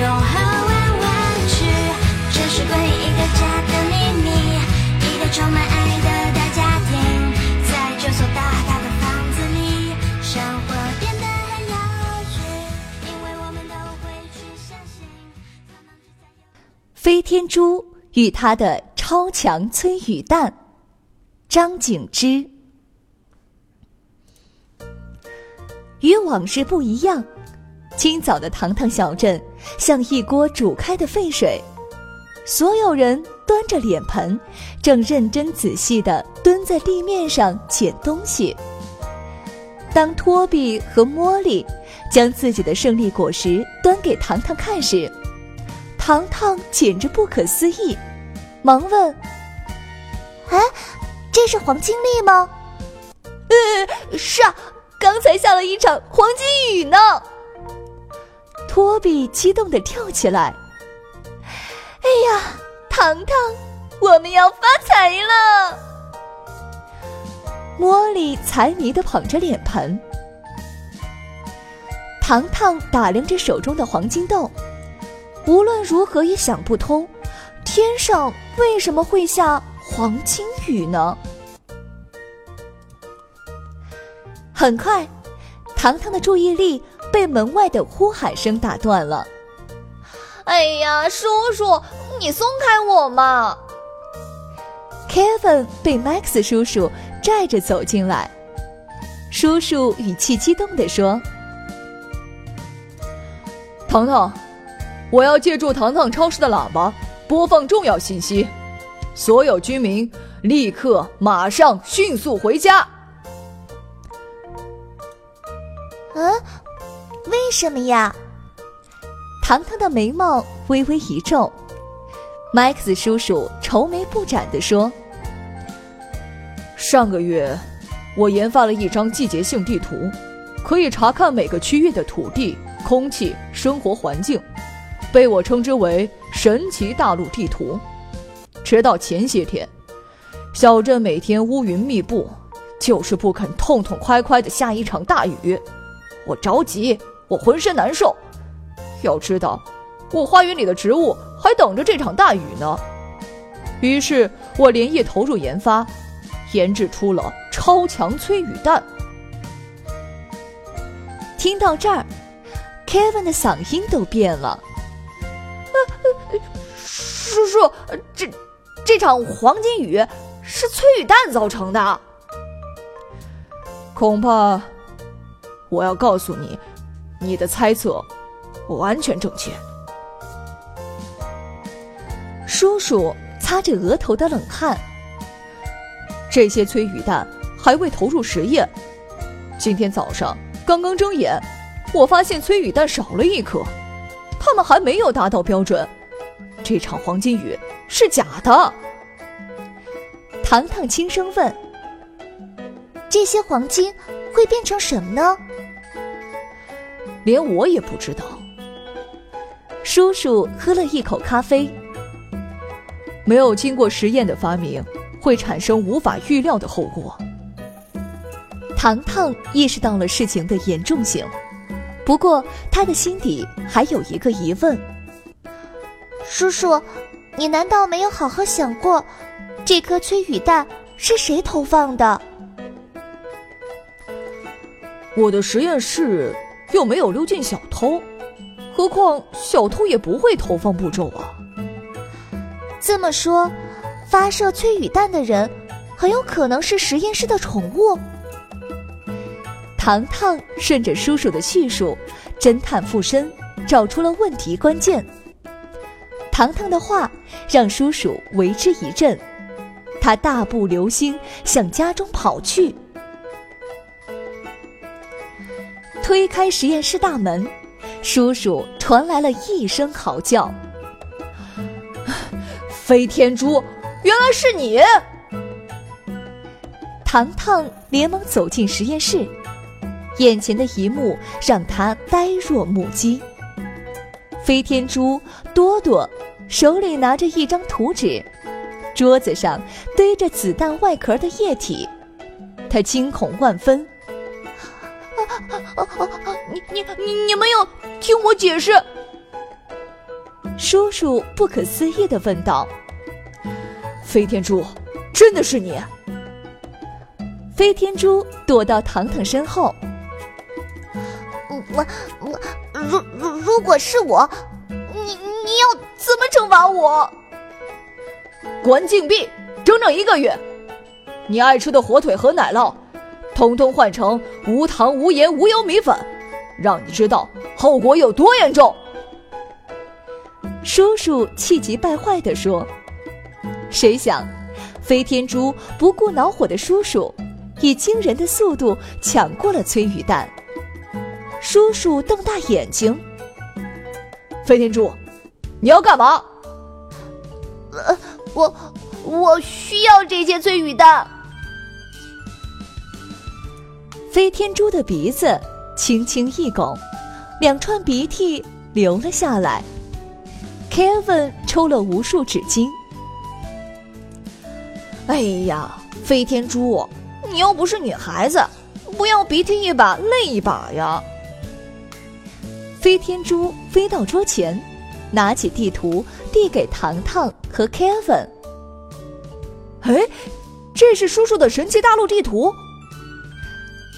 永恒玩玩具，这是关于一个家的秘密，一个充满爱的大家庭，在这所大大的房子里，生活变得很有趣，因为我们都会去相信。飞天猪与他的超强催雨弹，张景之。与往事不一样。清早的糖糖小镇像一锅煮开的沸水，所有人端着脸盆，正认真仔细地蹲在地面上捡东西。当托比和茉莉将自己的胜利果实端给糖糖看时，糖糖简直不可思议，忙问：“哎，这是黄金粒吗？”“呃，是啊，刚才下了一场黄金雨呢。”托比激动的跳起来！哎呀，糖糖，我们要发财了！茉莉财迷的捧着脸盆。糖糖打量着手中的黄金豆，无论如何也想不通，天上为什么会下黄金雨呢？很快，糖糖的注意力。被门外的呼喊声打断了。哎呀，叔叔，你松开我嘛！Kevin 被 Max 叔叔拽着走进来，叔叔语气激动地说：“糖糖，我要借助糖糖超市的喇叭播放重要信息，所有居民立刻、马上、迅速回家。”嗯。为什么呀？糖糖的眉毛微微一皱。Max 叔叔愁眉不展地说：“上个月，我研发了一张季节性地图，可以查看每个区域的土地、空气、生活环境，被我称之为‘神奇大陆地图’。直到前些天，小镇每天乌云密布，就是不肯痛痛快快的下一场大雨。我着急。”我浑身难受，要知道，我花园里的植物还等着这场大雨呢。于是我连夜投入研发，研制出了超强催雨弹。听到这儿，Kevin 的嗓音都变了。叔叔，这这场黄金雨是催雨弹造成的？恐怕，我要告诉你。你的猜测完全正确。叔叔擦着额头的冷汗。这些催雨弹还未投入实验。今天早上刚刚睁眼，我发现催雨弹少了一颗，他们还没有达到标准。这场黄金雨是假的。糖糖轻声问：“这些黄金会变成什么呢？”连我也不知道。叔叔喝了一口咖啡。没有经过实验的发明，会产生无法预料的后果。糖糖意识到了事情的严重性，不过他的心底还有一个疑问：叔叔，你难道没有好好想过，这颗催雨弹是谁投放的？我的实验室。又没有溜进小偷，何况小偷也不会投放步骤啊。这么说，发射催雨弹的人很有可能是实验室的宠物。糖糖顺着叔叔的叙述，侦探附身，找出了问题关键。糖糖的话让叔叔为之一振，他大步流星向家中跑去。推开实验室大门，叔叔传来了一声嚎叫：“飞天猪，原来是你！”糖糖连忙走进实验室，眼前的一幕让他呆若木鸡。飞天猪多多手里拿着一张图纸，桌子上堆着子弹外壳的液体，他惊恐万分。啊啊啊！你你你你没有听我解释？叔叔不可思议的问道：“飞天猪，真的是你？”飞天猪躲到糖糖身后。我我，如如如果是我，你你要怎么惩罚我？关禁闭整整一个月。你爱吃的火腿和奶酪。通通换成无糖、无盐、无油米粉，让你知道后果有多严重。叔叔气急败坏地说：“谁想，飞天猪不顾恼火的叔叔，以惊人的速度抢过了催雨蛋。”叔叔瞪大眼睛：“飞天猪，你要干嘛？”“呃，我我需要这些催雨弹。”飞天猪的鼻子轻轻一拱，两串鼻涕流了下来。Kevin 抽了无数纸巾。哎呀，飞天猪，你又不是女孩子，不要鼻涕一把泪一把呀！飞天猪飞到桌前，拿起地图递给糖糖和 Kevin。哎，这是叔叔的神奇大陆地图。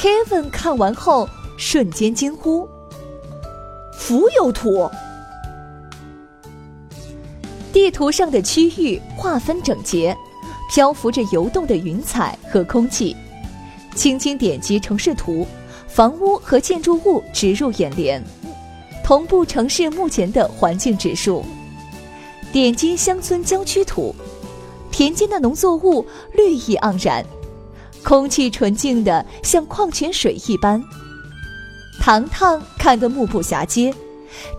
Kevin 看完后，瞬间惊呼：“浮游图！”地图上的区域划分整洁，漂浮着游动的云彩和空气。轻轻点击城市图，房屋和建筑物直入眼帘，同步城市目前的环境指数。点击乡村郊区图，田间的农作物绿意盎然。空气纯净的像矿泉水一般，糖糖看得目不暇接，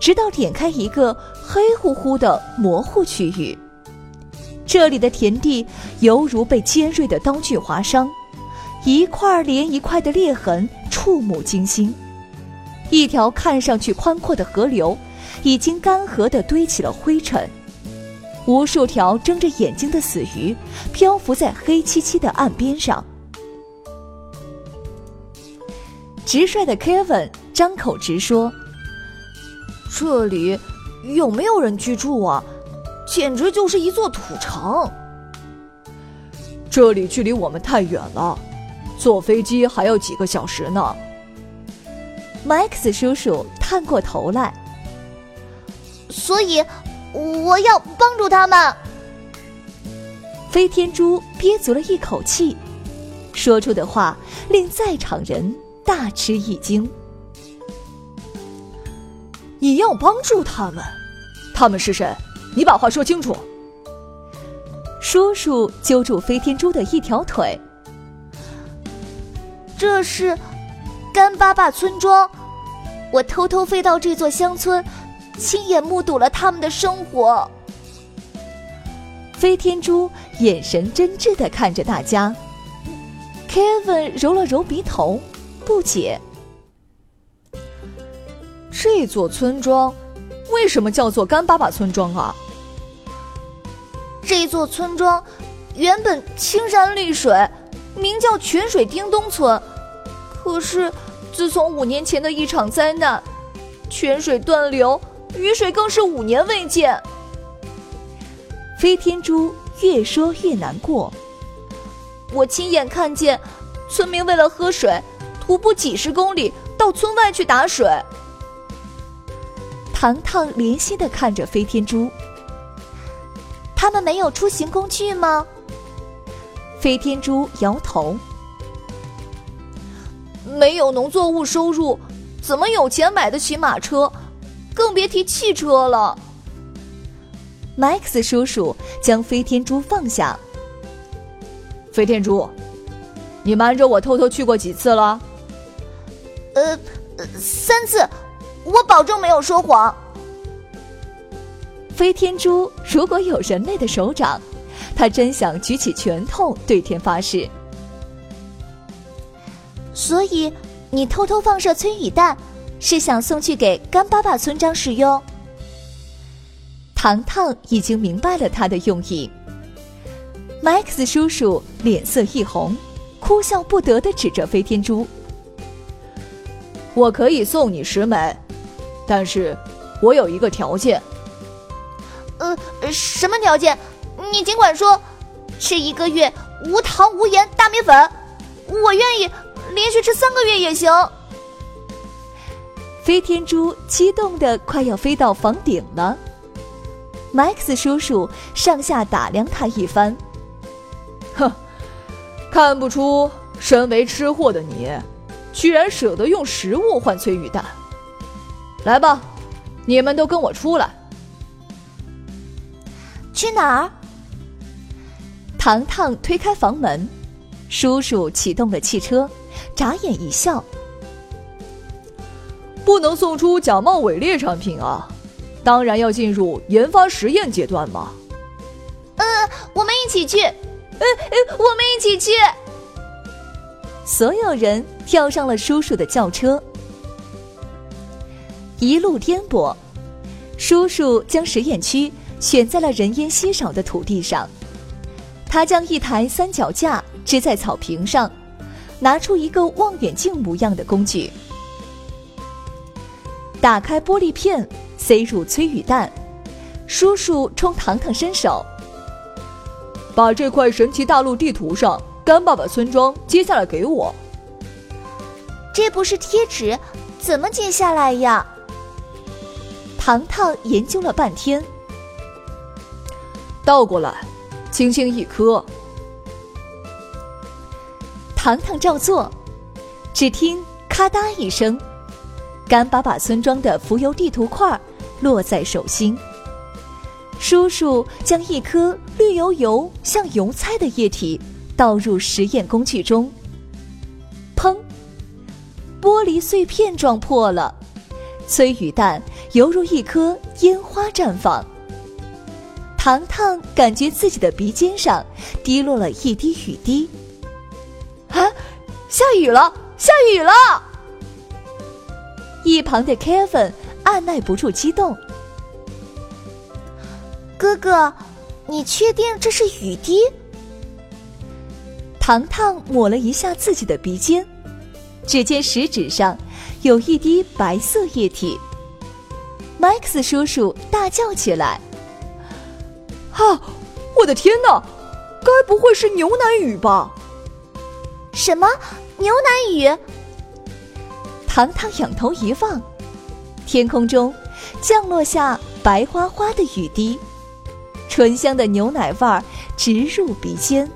直到点开一个黑乎乎的模糊区域。这里的田地犹如被尖锐的刀具划伤，一块连一块的裂痕触目惊心。一条看上去宽阔的河流，已经干涸的堆起了灰尘。无数条睁着眼睛的死鱼漂浮在黑漆漆的岸边上。直率的 Kevin 张口直说：“这里有没有人居住啊？简直就是一座土城。这里距离我们太远了，坐飞机还要几个小时呢。”Max 叔叔探过头来，所以我要帮助他们。飞天猪憋足了一口气，说出的话令在场人。大吃一惊！你要帮助他们？他们是谁？你把话说清楚。叔叔揪住飞天猪的一条腿。这是干巴巴村庄，我偷偷飞到这座乡村，亲眼目睹了他们的生活。飞天猪眼神真挚的看着大家。Kevin 揉了揉鼻头。不解，这座村庄为什么叫做干巴巴村庄啊？这座村庄原本青山绿水，名叫泉水叮咚村。可是自从五年前的一场灾难，泉水断流，雨水更是五年未见。飞天猪越说越难过。我亲眼看见，村民为了喝水。徒步几十公里到村外去打水。糖糖怜惜的看着飞天猪。他们没有出行工具吗？飞天猪摇头。没有农作物收入，怎么有钱买得起马车？更别提汽车了。Max 叔叔将飞天猪放下。飞天猪，你瞒着我偷偷去过几次了？呃，三次，我保证没有说谎。飞天猪如果有人类的手掌，他真想举起拳头对天发誓。所以，你偷偷放射催雨弹，是想送去给干巴巴村长使用？糖糖已经明白了他的用意。麦克斯叔叔脸色一红，哭笑不得的指着飞天猪：“我可以送你十枚，但是我有一个条件。”“呃，什么条件？你尽管说。吃一个月无糖无盐大米粉，我愿意。”连续吃三个月也行。飞天猪激动的快要飞到房顶了。麦克斯叔叔上下打量他一番，哼，看不出身为吃货的你，居然舍得用食物换催雨弹。来吧，你们都跟我出来。去哪儿？糖糖推开房门，叔叔启动了汽车。眨眼一笑，不能送出假冒伪劣产品啊！当然要进入研发实验阶段嘛。呃，我们一起去。呃呃，我们一起去。所有人跳上了叔叔的轿车，一路颠簸。叔叔将实验区选在了人烟稀少的土地上，他将一台三脚架支在草坪上。拿出一个望远镜模样的工具，打开玻璃片，塞入催雨弹。叔叔冲糖糖伸手，把这块神奇大陆地图上干爸把村庄接下来给我。这不是贴纸，怎么接下来呀？糖糖研究了半天，倒过来，轻轻一磕。糖糖照做，只听咔嗒一声，干巴把村庄的浮游地图块落在手心。叔叔将一颗绿油油、像油菜的液体倒入实验工具中，砰！玻璃碎片撞破了，催雨弹犹如一颗烟花绽放。糖糖感觉自己的鼻尖上滴落了一滴雨滴。啊！下雨了，下雨了！一旁的 Kevin 按耐不住激动。哥哥，你确定这是雨滴？糖糖抹了一下自己的鼻尖，只见食指上有一滴白色液体。Max 叔叔大叫起来：“啊！我的天哪！该不会是牛奶雨吧？”什么牛奶雨？糖糖仰头一望，天空中降落下白花花的雨滴，醇香的牛奶味儿直入鼻尖。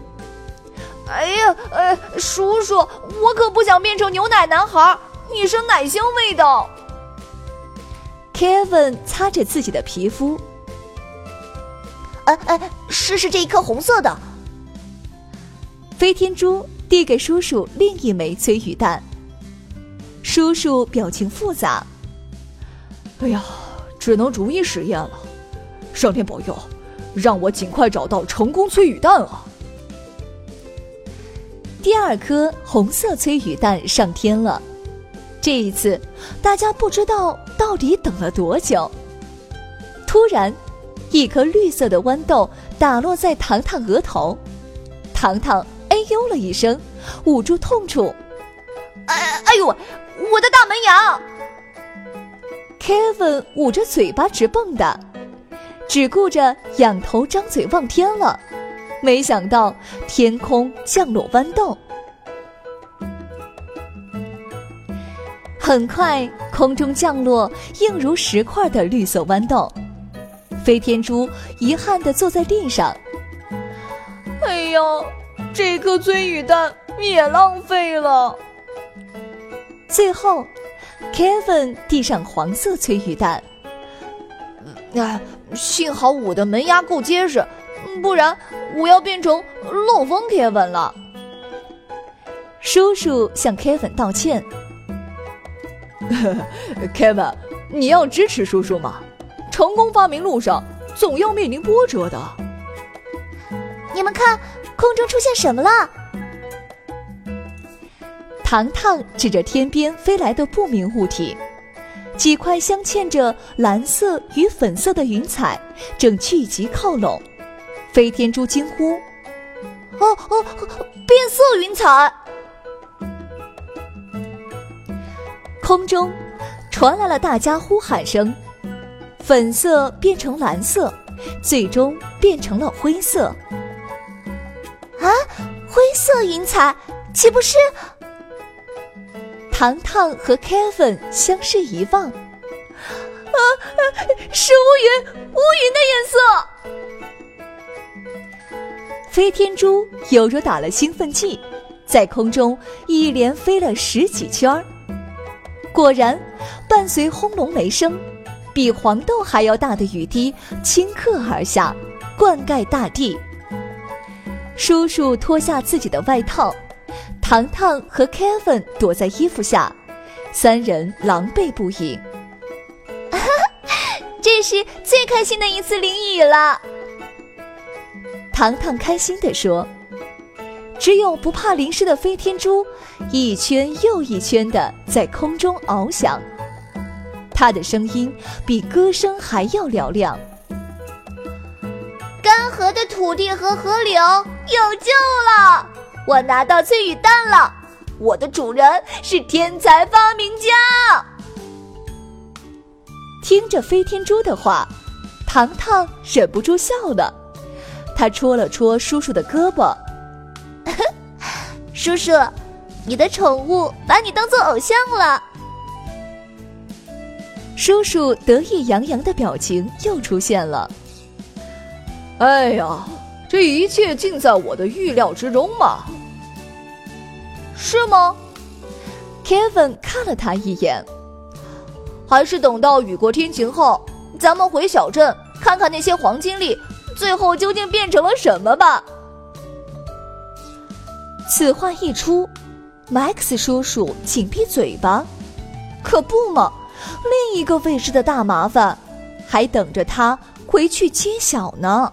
哎呀，呃，叔叔，我可不想变成牛奶男孩，一身奶香味道。Kevin 擦着自己的皮肤，哎哎，试试这一颗红色的。飞天猪。递给叔叔另一枚催雨弹。叔叔表情复杂。哎呀，只能逐一实验了。上天保佑，让我尽快找到成功催雨弹啊！第二颗红色催雨弹上天了。这一次，大家不知道到底等了多久。突然，一颗绿色的豌豆打落在糖糖额头，糖糖。哎呦了一声，捂住痛处。哎哎呦，我的大门牙！Kevin 捂着嘴巴直蹦跶，只顾着仰头张嘴望天了。没想到天空降落豌豆，很快空中降落硬如石块的绿色豌豆。飞天猪遗憾的坐在地上。哎呦！这颗催雨弹也浪费了。最后，Kevin 递上黄色催雨弹。啊，幸好我的门牙够结实，不然我要变成漏风 Kevin 了。叔叔向 Kevin 道歉。Kevin，你要支持叔叔吗？成功发明路上总要面临波折的。你们看，空中出现什么了？糖糖指着天边飞来的不明物体，几块镶嵌着蓝色与粉色的云彩正聚集靠拢。飞天猪惊呼：“哦哦，变色云彩！”空中传来了大家呼喊声，粉色变成蓝色，最终变成了灰色。啊，灰色云彩，岂不是？糖糖和 Kevin 相视一望，啊，是乌云，乌云的颜色。飞天猪犹如打了兴奋剂，在空中一连飞了十几圈儿。果然，伴随轰隆雷声，比黄豆还要大的雨滴顷刻而下，灌溉大地。叔叔脱下自己的外套，糖糖和 Kevin 躲在衣服下，三人狼狈不已。这是最开心的一次淋雨了，糖糖开心地说。只有不怕淋湿的飞天猪，一圈又一圈的在空中翱翔，它的声音比歌声还要嘹亮。干涸的土地和河流有救了！我拿到翠羽蛋了！我的主人是天才发明家。听着飞天猪的话，糖糖忍不住笑了。他戳了戳叔叔的胳膊：“ 叔叔，你的宠物把你当做偶像了。”叔叔得意洋洋的表情又出现了。哎呀，这一切尽在我的预料之中嘛！是吗？Kevin 看了他一眼，还是等到雨过天晴后，咱们回小镇看看那些黄金粒最后究竟变成了什么吧。此话一出，Max 叔叔请闭嘴巴。可不嘛，另一个未知的大麻烦还等着他回去揭晓呢。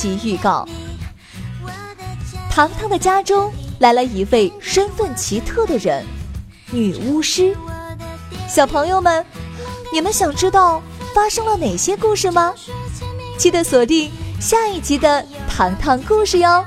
集预告：糖糖的家中来了一位身份奇特的人——女巫师。小朋友们，你们想知道发生了哪些故事吗？记得锁定下一集的糖糖故事哟！